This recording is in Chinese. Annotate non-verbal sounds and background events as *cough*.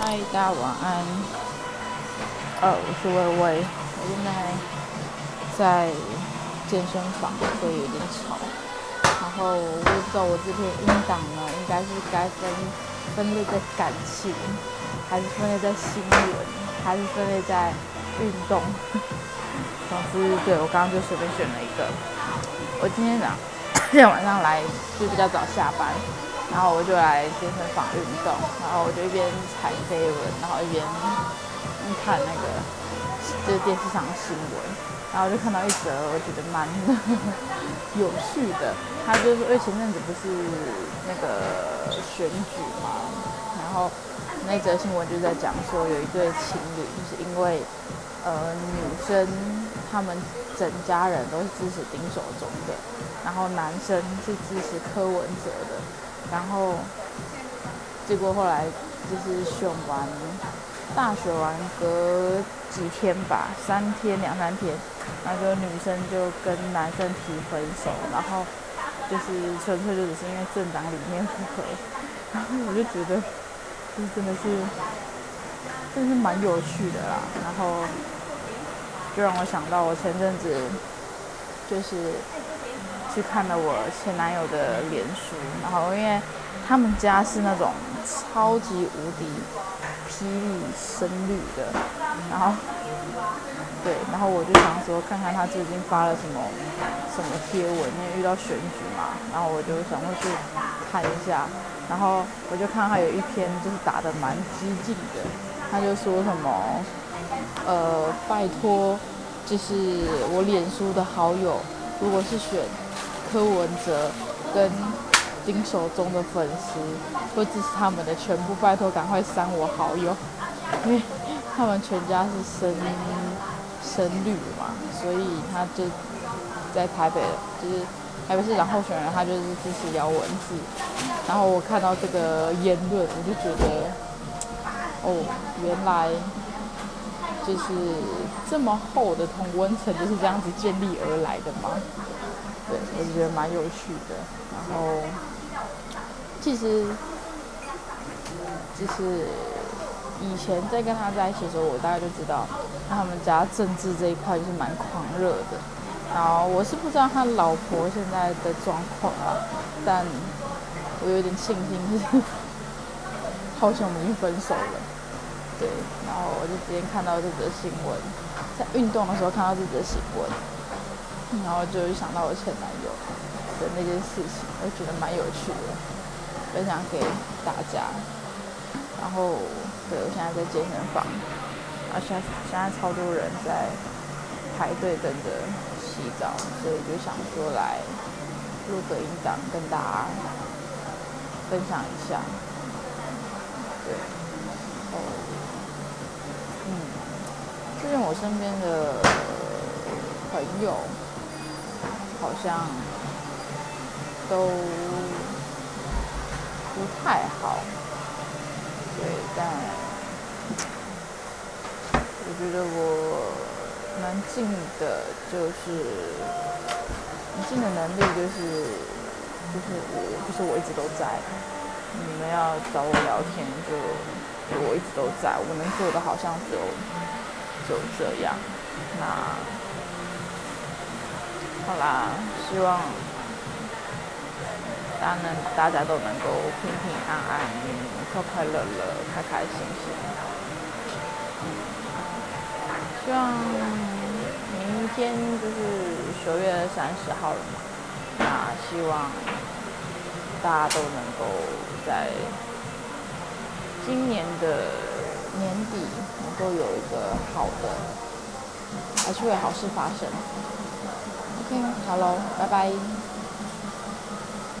嗨，大家晚安。呃，我是微微，我现在在健身房，所以有点吵。然后我也不知道我这篇音档呢，应该是该分分类在感情，还是分类在新闻，还是分类在运动。*laughs* 总之，对我刚刚就随便选了一个。我今天早，今 *coughs* 天晚上来就比较早下班。然后我就来健身房运动，然后我就一边踩飞轮，然后一边看那个就是电视上的新闻，然后就看到一则我觉得蛮有趣的，他就是因为前阵子不是那个选举嘛，然后那则新闻就在讲说有一对情侣，就是因为呃女生他们整家人都是支持丁守中的，然后男生是支持柯文哲的。然后，结果后来就是选完，大选完隔几天吧，三天两三天，然后就女生就跟男生提分手，然后就是纯粹就只是因为政党理念不合，然后我就觉得，这真的是，真的是蛮有趣的啦。然后就让我想到我前阵子就是。去看了我前男友的脸书，然后因为他们家是那种超级无敌霹雳深绿的，然后对，然后我就想说看看他最近发了什么什么贴文，因为遇到选举嘛，然后我就想过去看一下，然后我就看他有一篇就是打的蛮激进的，他就说什么呃拜托，就是我脸书的好友，如果是选。柯文哲跟丁守中的粉丝会支持他们的全部，拜托赶快删我好友，因为他们全家是深深绿嘛，所以他就在台北，就是台北市长候选人，他就是支持姚文智。然后我看到这个言论，我就觉得，哦，原来就是这么厚的同温层就是这样子建立而来的吗？对，我觉得蛮有趣的。然后，其实，就是以前在跟他在一起的时候，我大概就知道他们家政治这一块就是蛮狂热的。然后我是不知道他老婆现在的状况啊，但我有点庆幸是，好像我们已经分手了。对，然后我就今天看到这则新闻，在运动的时候看到这则新闻。然后就想到我前男友的那件事情，我觉得蛮有趣的，分享给大家。然后，对我现在在健身房，而且现在超多人在排队等着洗澡，所以就想说来录个音档跟大家分享一下。对，哦，嗯，最近我身边的朋友。好像都不太好，对，但我觉得我能尽的就是，能尽的能力就是，就是我，就是我一直都在。你们要找我聊天，就我一直都在。我能做的好像只有就这样，那。好啦，希望大家能大家都能够平平安安、快快乐乐、开开心心。嗯希望明天就是十月三十号了嘛，那希望大家都能够在今年的年底能够有一个好的，还是会有好事发生。嗯好喽，拜拜。